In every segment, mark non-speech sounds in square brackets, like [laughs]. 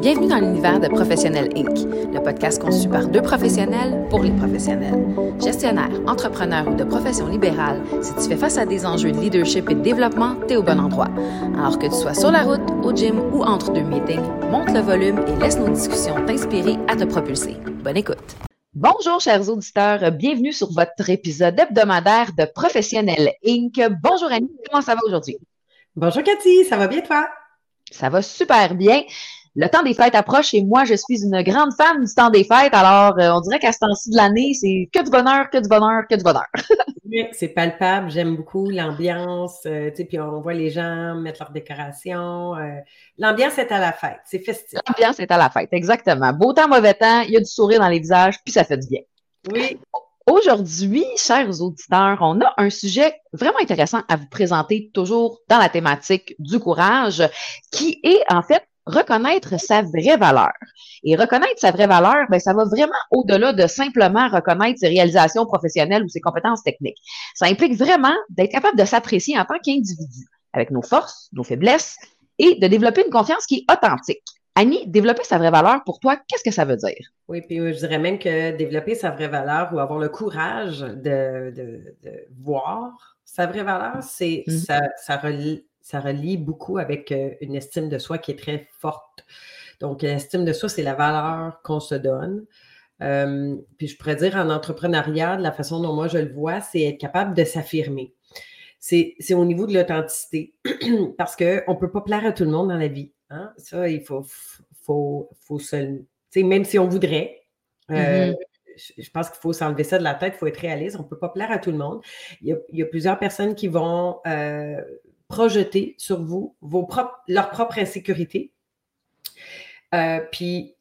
Bienvenue dans l'univers de Professionnel Inc., le podcast conçu par deux professionnels pour les professionnels. Gestionnaire, entrepreneur ou de profession libérale, si tu fais face à des enjeux de leadership et de développement, t'es au bon endroit. Alors que tu sois sur la route, au gym ou entre deux meetings, monte le volume et laisse nos discussions t'inspirer à te propulser. Bonne écoute. Bonjour, chers auditeurs. Bienvenue sur votre épisode hebdomadaire de Professionnel Inc. Bonjour, Annie. Comment ça va aujourd'hui? Bonjour, Cathy. Ça va bien, toi? Ça va super bien. Le temps des fêtes approche et moi, je suis une grande fan du temps des fêtes. Alors, euh, on dirait qu'à ce temps-ci de l'année, c'est que du bonheur, que du bonheur, que du bonheur. [laughs] oui, c'est palpable. J'aime beaucoup l'ambiance. Euh, tu sais, puis on voit les gens mettre leurs décorations. Euh, l'ambiance est à la fête. C'est festif. L'ambiance est à la fête, exactement. Beau temps, mauvais temps, il y a du sourire dans les visages, puis ça fait du bien. Oui. Aujourd'hui, chers auditeurs, on a un sujet vraiment intéressant à vous présenter, toujours dans la thématique du courage, qui est en fait reconnaître sa vraie valeur. Et reconnaître sa vraie valeur, ben, ça va vraiment au-delà de simplement reconnaître ses réalisations professionnelles ou ses compétences techniques. Ça implique vraiment d'être capable de s'apprécier en tant qu'individu, avec nos forces, nos faiblesses, et de développer une confiance qui est authentique. Annie, développer sa vraie valeur, pour toi, qu'est-ce que ça veut dire? Oui, puis je dirais même que développer sa vraie valeur ou avoir le courage de, voir sa vraie valeur, c'est mm-hmm. ça, ça relie ça relie beaucoup avec euh, une estime de soi qui est très forte. Donc, l'estime de soi, c'est la valeur qu'on se donne. Euh, puis je pourrais dire en entrepreneuriat, de la façon dont moi je le vois, c'est être capable de s'affirmer. C'est au niveau de l'authenticité, [clears throat] parce qu'on ne peut pas plaire à tout le monde dans la vie. Hein? Ça, il faut, faut, faut se. Même si on voudrait, euh, mm-hmm. je pense qu'il faut s'enlever ça de la tête, il faut être réaliste. On ne peut pas plaire à tout le monde. Il y a, plusieurs personnes qui vont projeter sur vous vos propres, leur propre insécurité. Euh, puis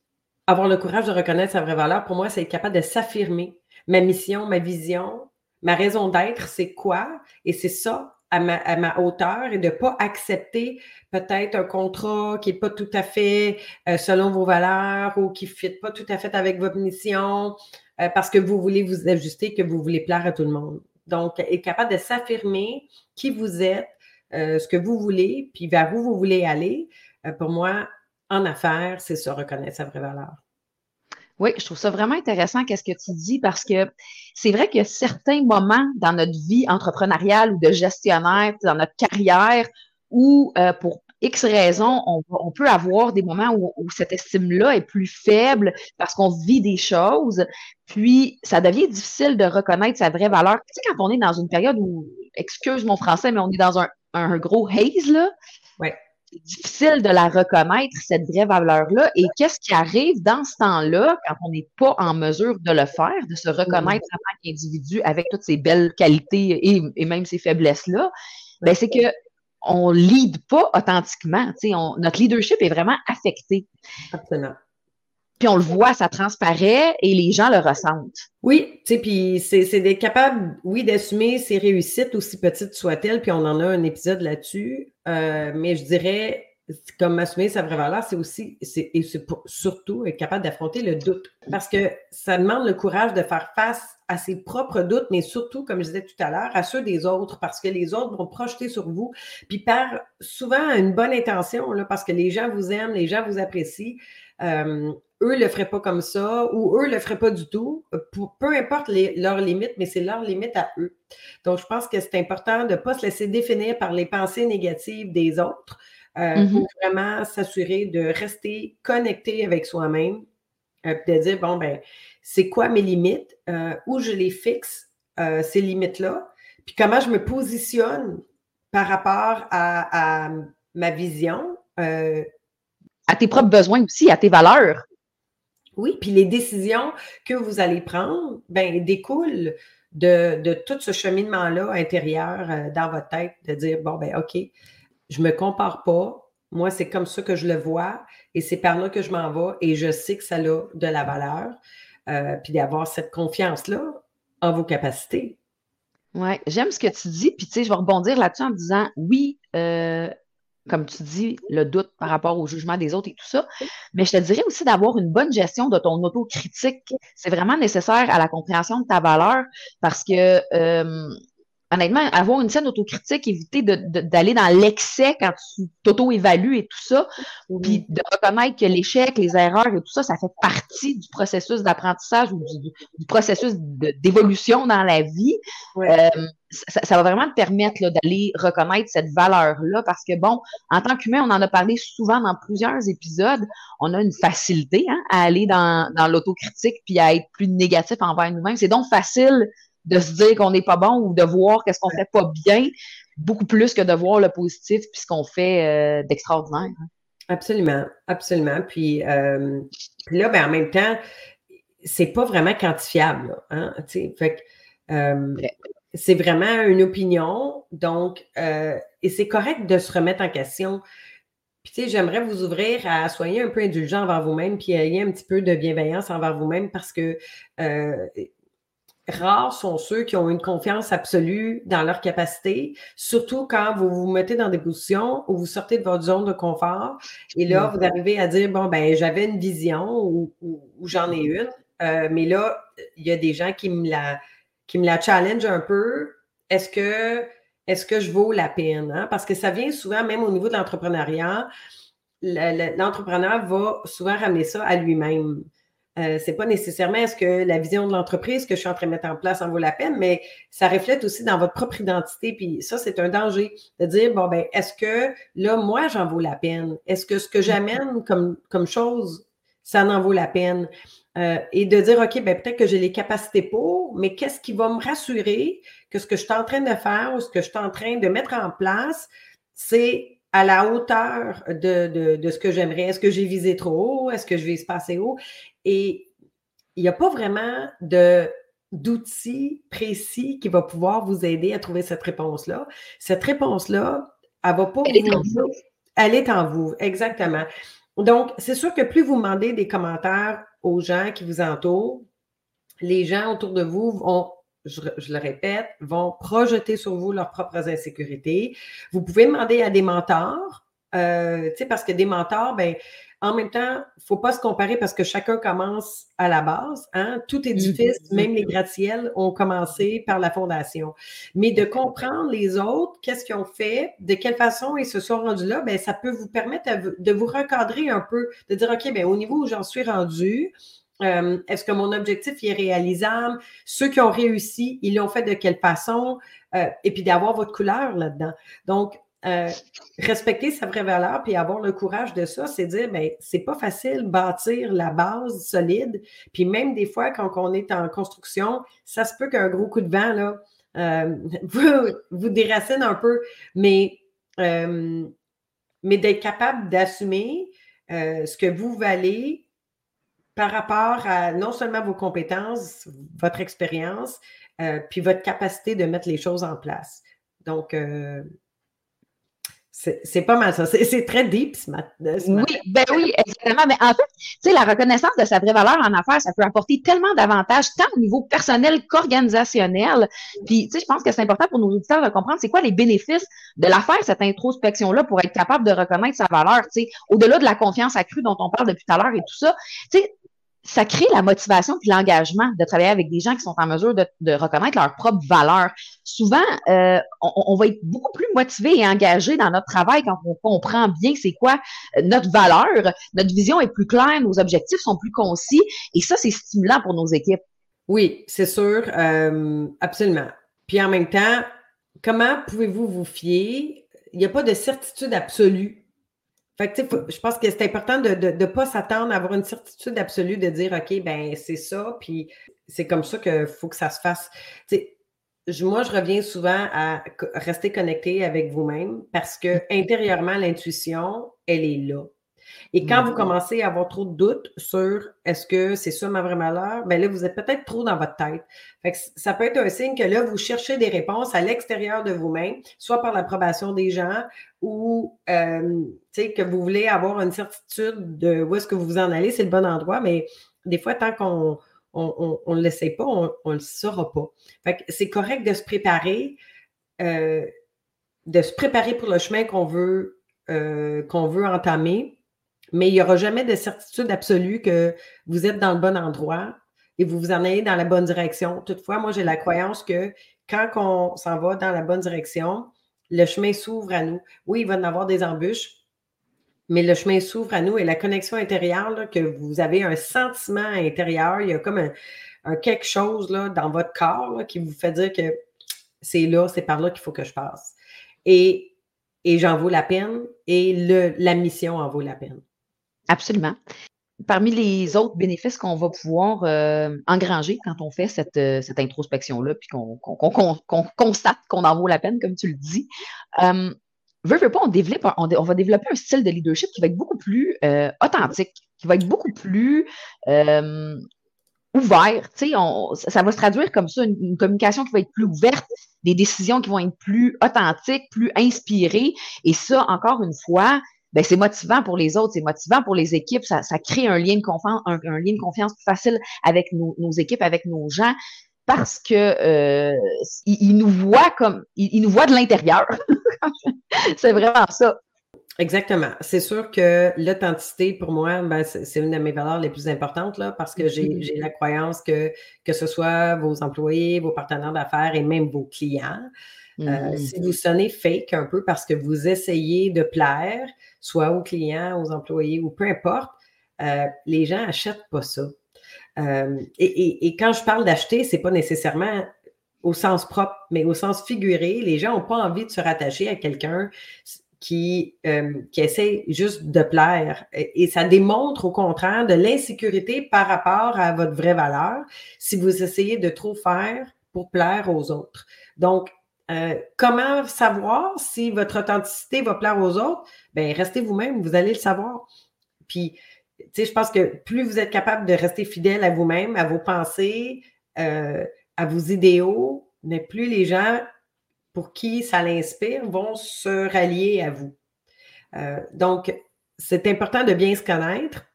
avoir le courage de reconnaître sa vraie valeur, pour moi, c'est être capable de s'affirmer. Ma mission, ma vision, ma raison d'être, c'est quoi? Et c'est ça à ma, hauteur et de ne pas accepter peut-être un contrat qui n'est pas tout à fait euh, selon vos valeurs ou qui ne fit pas tout à fait avec votre mission euh, parce que vous voulez vous ajuster, que vous voulez plaire à tout le monde. Donc, être capable de s'affirmer qui vous êtes, euh, ce que vous voulez, puis vers où vous voulez aller, pour moi, en affaires, c'est se reconnaître sa vraie valeur. Oui, je trouve ça vraiment intéressant qu'est-ce que tu dis parce que c'est vrai qu'il y a certains moments dans notre vie entrepreneuriale ou de gestionnaire, dans notre carrière, où euh, pour X raisons, on, peut avoir des moments où, cette estime-là est plus faible parce qu'on vit des choses, puis ça devient difficile de reconnaître sa vraie valeur. Tu sais, quand on est dans une période où, excuse mon français, mais on est dans un, un gros haze, là. C'est difficile de la reconnaître, cette vraie valeur-là. Et qu'est-ce qui arrive dans ce temps-là, quand on n'est pas en mesure de le faire, de se reconnaître en tant qu'individu avec toutes ces belles qualités et, même ces faiblesses-là? Ben, c'est que on ne lead pas authentiquement. On, notre leadership est vraiment affecté. Absolument. Puis on le voit, ça transparaît et les gens le ressentent. Oui, tu sais, puis c'est d'être capable, oui, d'assumer ses réussites, aussi petites soient-elles, puis on en a un épisode là-dessus. Euh, mais je dirais, comme assumer sa vraie valeur, c'est aussi, et c'est surtout être capable d'affronter le doute. Parce que ça demande le courage de faire face à ses propres doutes, mais surtout, comme je disais tout à l'heure, à ceux des autres, parce que les autres vont projeter sur vous, puis par souvent une bonne intention, là, parce que les gens vous aiment, les gens vous apprécient. Euh, eux ne le feraient pas comme ça ou eux ne le feraient pas du tout. peu importe leurs limites, mais c'est leurs limites à eux. Donc, je pense que c'est important de ne pas se laisser définir par les pensées négatives des autres euh, mm-hmm. pour vraiment s'assurer de rester connecté avec soi-même, euh, de dire, bon, ben, c'est quoi mes limites, euh, où je les fixe, ces limites-là, puis comment je me positionne par rapport à, à ma vision. à tes propres besoins aussi, à tes valeurs. Oui, puis les décisions que vous allez prendre, ben, découlent de, tout ce cheminement-là intérieur euh, dans votre tête, de dire, bon, ben, OK, je ne me compare pas. Moi, c'est comme ça que je le vois et c'est par là que je m'en vais et je sais que ça a de la valeur. Euh, puis d'avoir cette confiance-là en vos capacités. Oui, j'aime ce que tu dis. Puis, tu sais, je vais rebondir là-dessus en disant, oui, euh, comme tu dis, le doute par rapport au jugement des autres et tout ça. Mais je te dirais aussi d'avoir une bonne gestion de ton autocritique. C'est vraiment nécessaire à la compréhension de ta valeur parce que euh, honnêtement, avoir une scène autocritique, éviter d'aller dans l'excès quand tu t'auto-évalues et tout ça, puis de reconnaître que l'échec, les erreurs et tout ça, ça fait partie du processus d'apprentissage ou du, processus d'évolution dans la vie. Euh, ça, va vraiment te permettre d'aller reconnaître cette valeur-là parce que, bon, en tant qu'humain, on en a parlé souvent dans plusieurs épisodes, on a une facilité hein, à aller dans, dans l'autocritique puis à être plus négatif envers nous-mêmes. C'est donc facile de se dire qu'on n'est pas bon ou de voir qu'est-ce qu'on fait pas bien, beaucoup plus que de voir le positif puis ce qu'on fait euh, d'extraordinaire. Absolument, absolument. Puis, euh, là, ben, en même temps, c'est pas vraiment quantifiable. Hein, fait euh, c'est vraiment une opinion, donc, et c'est correct de se remettre en question. Puis, tu sais, j'aimerais vous ouvrir à soigner un peu indulgent envers vous-même, puis ayez un petit peu de bienveillance envers vous-même parce que rares sont ceux qui ont une confiance absolue dans leur capacité, surtout quand vous vous mettez dans des positions où vous sortez de votre zone de confort et là, vous arrivez à dire, bon, ben, j'avais une vision ou, j'en ai une, euh, mais là, il y a des gens qui me la, qui me la challenge un peu. Est-ce que, est-ce que je vaux la peine? Hein? Parce que ça vient souvent, même au niveau de l'entrepreneuriat, l'entrepreneur va souvent ramener ça à lui-même. Euh, c'est pas nécessairement est-ce que la vision de l'entreprise que je suis en train de mettre en place en vaut la peine, mais ça reflète aussi dans votre propre identité. Puis ça, c'est un danger de dire bon ben est-ce que là moi j'en vaut la peine? Est-ce que ce que j'amène comme comme chose ça en vaut la peine? Euh, Et de dire ok ben peut-être que j'ai les capacités pour, mais qu'est-ce qui va me rassurer que ce que je suis en train de faire ou ce que je suis en train de mettre en place, c'est à la hauteur de, de, de ce que j'aimerais. Est-ce que j'ai visé trop haut? Est-ce que je vise pas assez haut? Et il n'y a pas vraiment de d'outils précis qui va pouvoir vous aider à trouver cette réponse-là. Cette réponse-là, elle va pas elle Est en vous. Elle est en vous, exactement. Donc, c'est sûr que plus vous demandez des commentaires aux gens qui vous entourent, les gens autour de vous vont, je, le répète, vont projeter sur vous leurs propres insécurités. Vous pouvez demander à des mentors, euh, parce que des mentors, ben, en même temps, il ne faut pas se comparer parce que chacun commence à la base. Hein? Tout édifice, même les gratte-ciels, ont commencé par la fondation. Mais de comprendre les autres, qu'est-ce qu'ils ont fait, de quelle façon ils se sont rendus là, bien, ça peut vous permettre de vous recadrer un peu, de dire, OK, bien, au niveau où j'en suis rendu, euh, est-ce que mon objectif est réalisable? Ceux qui ont réussi, ils l'ont fait de quelle façon? Euh, et puis d'avoir votre couleur là-dedans. Donc, euh, respecter sa vraie valeur puis avoir le courage de ça, c'est dire, ben, c'est pas facile bâtir la base solide. Puis même des fois, quand on est en construction, ça se peut qu'un gros coup de vent, là, [laughs] vous, déracine un peu, mais, mais d'être capable d'assumer ce que vous valez par rapport à non seulement vos compétences, votre expérience, puis votre capacité de mettre les choses en place. Donc, c'est pas mal ça. C'est très deep ce matin. Oui, ben oui, exactement. Mais en fait, tu sais, la reconnaissance de sa vraie valeur en affaires, ça peut apporter tellement d'avantages, tant au niveau personnel qu'organisationnel. Puis, tu sais, je pense que c'est important pour nos auditeurs de comprendre c'est quoi les bénéfices de la faire, cette introspection-là, pour être capable de reconnaître sa valeur, tu sais, au-delà de la confiance accrue dont on parle depuis tout à l'heure et tout ça. Tu sais, ça crée la motivation et l'engagement de travailler avec des gens qui sont en mesure de, reconnaître leur propre valeur. Souvent, euh, on, va être beaucoup plus motivé et engagé dans notre travail quand on comprend bien c'est quoi euh, notre valeur, notre vision est plus claire, nos objectifs sont plus concis et ça, c'est stimulant pour nos équipes. Oui, c'est sûr, euh, absolument. Puis en même temps, comment pouvez-vous vous fier? Il n'y a pas de certitude absolue fait que, je pense que c'est important de ne pas s'attendre à avoir une certitude absolue de dire, OK, ben c'est ça, puis c'est comme ça qu'il faut que ça se fasse. je, moi, je reviens souvent à rester connecté avec vous-même parce que intérieurement, l'intuition, elle est là. Et quand vous mm-hmm. commencez à avoir trop de doutes sur est-ce que c'est ça ma vraie malheur, bien là, vous êtes peut-être trop dans votre tête. ça peut être un signe que là, vous cherchez des réponses à l'extérieur de vous-même, soit par l'approbation des gens ou euh, que vous voulez avoir une certitude de où est-ce que vous vous en allez, c'est le bon endroit, mais des fois, tant qu'on on ne le sait pas, on ne le saura pas. c'est correct de se préparer, euh, de se préparer pour le chemin qu'on veut, euh, qu'on veut entamer, mais il n'y aura jamais de certitude absolue que vous êtes dans le bon endroit et vous vous en allez dans la bonne direction. Toutefois, moi, j'ai la croyance que quand on s'en va dans la bonne direction, le chemin s'ouvre à nous. Oui, il va y avoir des embûches, mais le chemin s'ouvre à nous et la connexion intérieure, que vous avez un sentiment intérieur, il y a comme un, quelque chose là, dans votre corps qui vous fait dire que c'est là, c'est par là qu'il faut que je passe. Et, et j'en vaux la peine et le, la mission en vaut la peine. Absolument. Parmi les autres bénéfices qu'on va pouvoir euh, engranger quand on fait cette, euh, cette introspection-là, puis qu'on constate qu'on en vaut la peine, comme tu le dis, euh, on, développe, on, va développer un style de leadership qui va être beaucoup plus authentique, qui va être beaucoup plus ouvert. Ça va se traduire comme ça, une, communication qui va être plus ouverte, des décisions qui vont être plus authentiques, plus inspirées. Et ça, encore une fois, ben, c'est motivant pour les autres, c'est motivant pour les équipes, ça, crée un lien de confiance, un, lien de confiance plus facile avec nos, équipes, avec nos gens parce que euh, il, nous voit comme il, nous voit de l'intérieur. [laughs] c'est vraiment ça. Exactement. C'est sûr que l'authenticité, pour moi, ben, c'est une de mes valeurs les plus importantes, là, parce que j'ai la croyance que, que ce soit vos employés, vos partenaires d'affaires et même vos clients, euh, mm-hmm. si vous sonnez fake un peu parce que vous essayez de plaire, soit aux clients, aux employés ou peu importe, euh, les gens n'achètent pas ça. Euh, et, quand je parle d'acheter, ce n'est pas nécessairement au sens propre, mais au sens figuré. Les gens n'ont pas envie de se rattacher à quelqu'un qui, euh, qui essaie juste de plaire. Et, ça démontre au contraire de l'insécurité par rapport à votre vraie valeur si vous essayez de trop faire pour plaire aux autres. Donc, euh, comment savoir si votre authenticité va plaire aux autres? Bien, restez vous-même, vous allez le savoir. Puis, je pense que plus vous êtes capable de rester fidèle à vous-même, à vos pensées, euh, à vos idéaux, mais plus les gens pour qui ça l'inspire vont se rallier à vous. Euh, donc, c'est important de bien se connaître.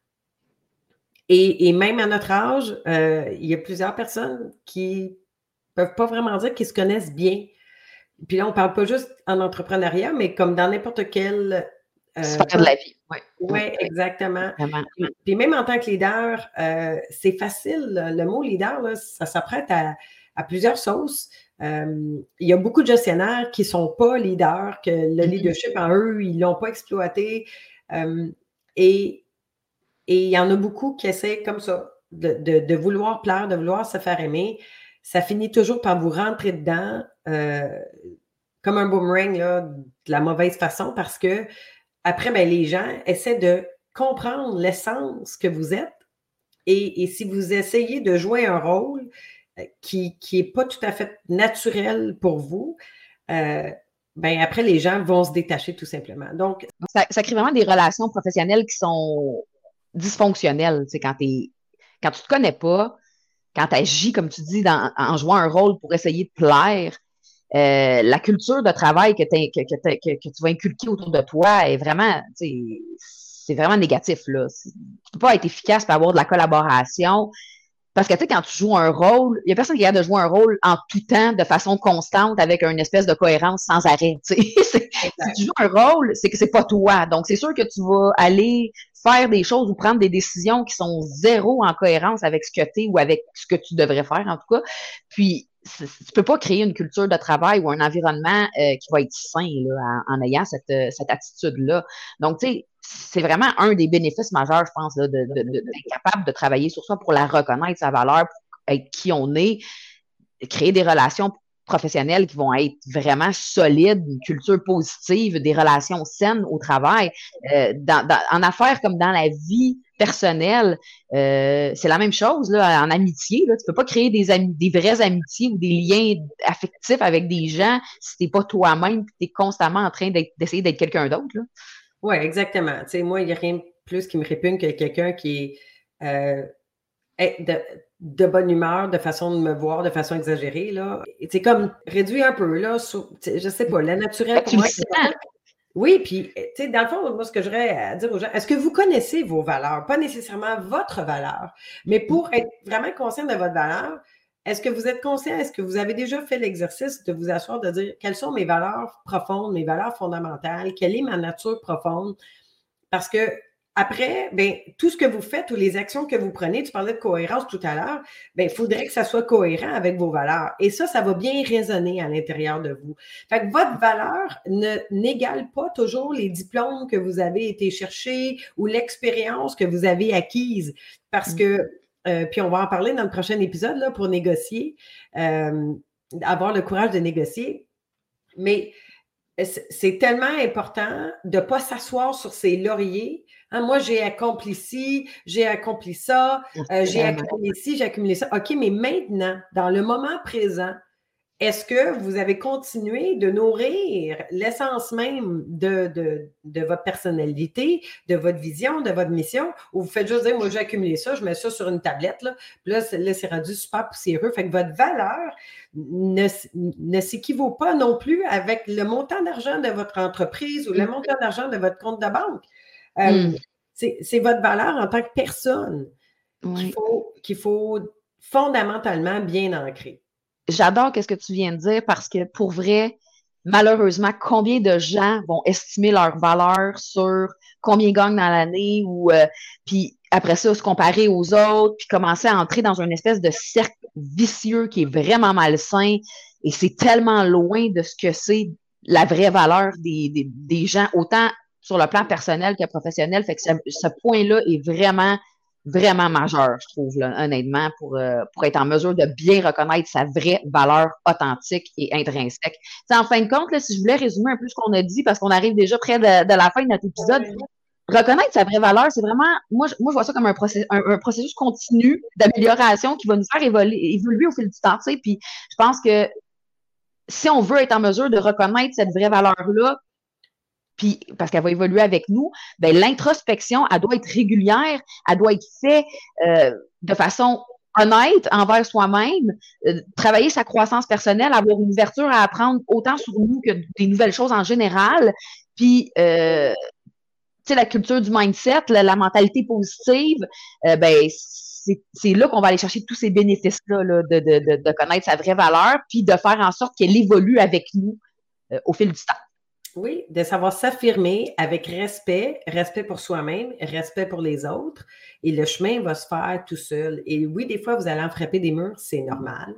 Et, même à notre âge, euh, il y a plusieurs personnes qui ne peuvent pas vraiment dire qu'ils se connaissent bien. Puis là, on ne parle pas juste en entrepreneuriat, mais comme dans n'importe Sphère de la vie. Oui, exactement. Puis même en tant que leader, euh, c'est facile. Le mot leader, ça s'apprête à, plusieurs sauces. Euh, il y a beaucoup de gestionnaires qui ne sont pas leaders, que le mm-hmm. leadership en eux, ils ne l'ont pas exploité. Euh, et, il y en a beaucoup qui essaient comme ça, de, vouloir plaire, de vouloir se faire aimer. Ça finit toujours par vous rentrer dedans comme un boomerang de la mauvaise façon parce que après, ben, les gens essaient de comprendre l'essence que vous êtes. Et, si vous essayez de jouer un rôle euh, qui n'est pas tout à fait naturel pour vous, euh, ben après, les gens vont se détacher tout simplement. Donc, ça, crée vraiment des relations professionnelles qui sont dysfonctionnelles. C'est quand, quand tu ne te connais pas, quand tu agis, comme tu dis, en jouant un rôle pour essayer de plaire, euh, la culture de travail que, tu vas inculquer autour de toi est vraiment, c'est vraiment négatif. Là. Tu peux pas être efficace pour avoir de la collaboration. Parce que, tu sais, quand tu joues un rôle, il n'y a personne qui a de jouer un rôle en tout temps, de façon constante, avec une espèce de cohérence sans arrêt. [laughs] si tu joues un rôle, c'est que c'est pas toi. Donc, c'est sûr que tu vas aller faire des choses ou prendre des décisions qui sont zéro en cohérence avec ce que tu es ou avec ce que tu devrais faire, en tout cas. Puis, tu peux pas créer une culture de travail ou un environnement euh, qui va être sain en, ayant cette, euh, cette attitude-là. Donc, tu sais, c'est vraiment un des bénéfices majeurs, je pense, d'être capable de travailler sur soi pour la reconnaître, sa valeur, pour être qui on est, créer des relations professionnelles qui vont être vraiment solides, une culture positive, des relations saines au travail. Euh, en affaires comme dans la vie personnelle, euh, c'est la même chose là, en amitié. Là. Tu peux pas créer des, des vraies amitiés ou des liens affectifs avec des gens si tu n'es pas toi-même et tu es constamment en train d'essayer d'être quelqu'un d'autre. Oui, exactement. Moi, il n'y a rien de plus qui me répugne que quelqu'un qui est euh, de, bonne humeur, de façon de me voir, de façon exagérée. C'est comme réduit un peu, là. Sur, je sais pas, la naturelle pour moi. Oui, puis, tu sais, dans le fond, moi, ce que j'aurais à dire aux gens, est-ce que vous connaissez vos valeurs? Pas nécessairement votre valeur, mais pour être vraiment conscient de votre valeur, est-ce que vous êtes conscient, est-ce que vous avez déjà fait l'exercice de vous asseoir, de dire quelles sont mes valeurs profondes, mes valeurs fondamentales, quelle est ma nature profonde? Parce que après, ben, tout ce que vous faites ou les actions que vous prenez, tu parlais de cohérence tout à l'heure, ben, il faudrait que ça soit cohérent avec vos valeurs. Et ça, ça va bien résonner à l'intérieur de vous. Fait que votre valeur ne, n'égale pas toujours les diplômes que vous avez été chercher ou l'expérience que vous avez acquise. Parce que, euh, puis on va en parler dans le prochain épisode là, pour négocier, euh, avoir le courage de négocier. Mais c'est tellement important de ne pas s'asseoir sur ses lauriers. Hein, moi, j'ai accompli ci, j'ai accompli ça, euh, j'ai accumulé ci, j'ai accumulé ça. OK, mais maintenant, dans le moment présent, est-ce que vous avez continué de nourrir l'essence même de, de, votre personnalité, de votre vision, de votre mission, ou vous faites juste dire, moi, j'ai accumulé ça, je mets ça sur une tablette, là, puis là, c'est rendu super poussiéreux. Fait que votre valeur ne, ne s'équivaut pas non plus avec le montant d'argent de votre entreprise ou le mm. montant d'argent de votre compte de banque. Euh, mm. C'est votre valeur en tant que personne qu'il faut, qu'il faut fondamentalement bien ancrer j'adore ce que tu viens de dire parce que pour vrai, malheureusement, combien de gens vont estimer leur valeur sur combien ils gagnent dans l'année ou euh, puis après ça se comparer aux autres, puis commencer à entrer dans une espèce de cercle vicieux qui est vraiment malsain et c'est tellement loin de ce que c'est la vraie valeur des, des, gens, autant sur le plan personnel que professionnel. Fait que ce point-là est vraiment vraiment majeur, je trouve, honnêtement, pour, euh, pour être en mesure de bien reconnaître sa vraie valeur authentique et intrinsèque. en fin de compte, là, si je voulais résumer un peu ce qu'on a dit, parce qu'on arrive déjà près de, la fin de notre épisode, reconnaître sa vraie valeur, c'est vraiment, moi je, moi, je vois ça comme un, processus, un, processus continu d'amélioration qui va nous faire évoluer, évoluer au fil du temps. Puis je pense que si on veut être en mesure de reconnaître cette vraie valeur-là, puis parce qu'elle va évoluer avec nous, ben l'introspection, elle doit être régulière, elle doit être faite euh, de façon honnête envers soi-même, euh, travailler sa croissance personnelle, avoir une ouverture à apprendre autant sur nous que des nouvelles choses en général, puis euh, tu sais la culture du mindset, la, mentalité positive, ben c'est là qu'on va aller chercher tous ces bénéfices-là de, de, de, connaître sa vraie valeur, puis de faire en sorte qu'elle évolue avec nous au fil du temps. Oui, de savoir s'affirmer avec respect, respect pour soi-même, respect pour les autres, et le chemin va se faire tout seul. Et oui, des fois, vous allez en frapper des murs, c'est normal.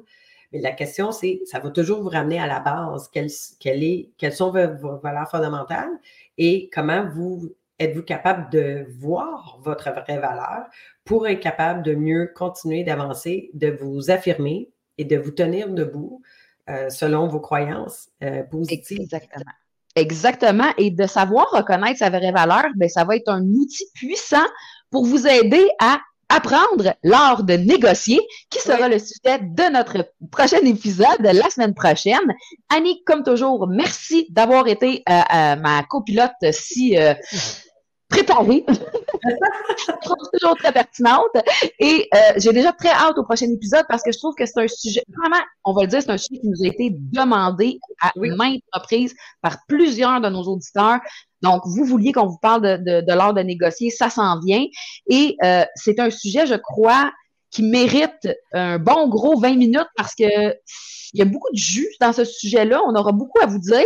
Mais la question, c'est, ça va toujours vous ramener à la base. Quelles, sont vos, valeurs fondamentales et comment vous êtes-vous capable de voir votre vraie valeur pour être capable de mieux continuer d'avancer, de vous affirmer et de vous tenir debout euh, selon vos croyances euh, positives. Exactement. Exactement. Et de savoir reconnaître sa vraie valeur, ben, ça va être un outil puissant pour vous aider à apprendre l'art de négocier, qui sera le sujet de notre prochain épisode la semaine prochaine. Annie, comme toujours, merci d'avoir été euh, euh, ma copilote si euh, préparée. toujours très pertinente. Et euh, j'ai déjà très hâte au prochain épisode parce que je trouve que c'est un sujet, vraiment, on va le dire, c'est un sujet qui nous a été demandé à maintes reprises par plusieurs de nos auditeurs. Donc, vous vouliez qu'on vous parle de, de, de l'art de négocier, ça s'en vient. Et euh, c'est un sujet, je crois, qui mérite un bon gros 20 minutes parce que il y a beaucoup de jus dans ce sujet-là. On aura beaucoup à vous dire.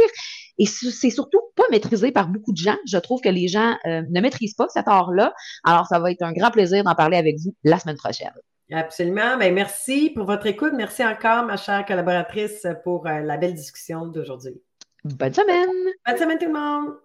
Et c'est surtout pas maîtrisé par beaucoup de gens. Je trouve que les gens euh, ne maîtrisent pas cet art-là. Alors, ça va être un grand plaisir d'en parler avec vous la semaine prochaine. Absolument. Bien, merci pour votre écoute. Merci encore, ma chère collaboratrice, pour euh, la belle discussion d'aujourd'hui. Bonne semaine. Bonne semaine tout le monde.